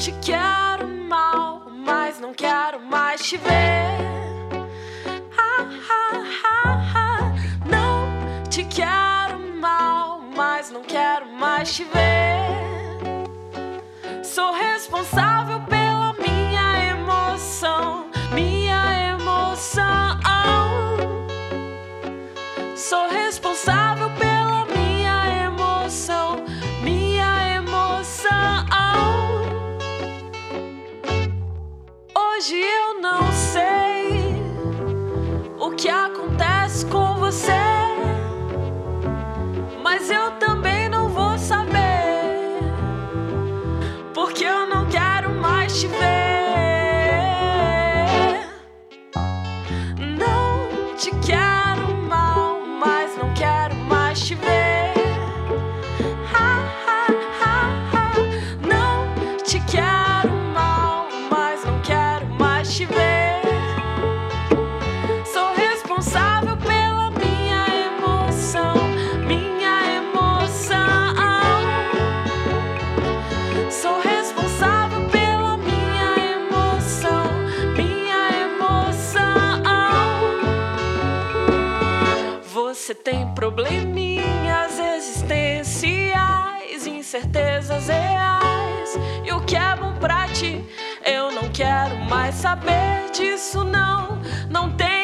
te quero mal, mas não quero mais te ver. Não te quero mal, mas não quero mais te ver. Sou responsável pela minha emoção, minha emoção. Sou responsável que acontece com você, mas eu também Você tem probleminhas existenciais, incertezas reais. E o que é bom pra ti, eu não quero mais saber disso, não. Não tem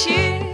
心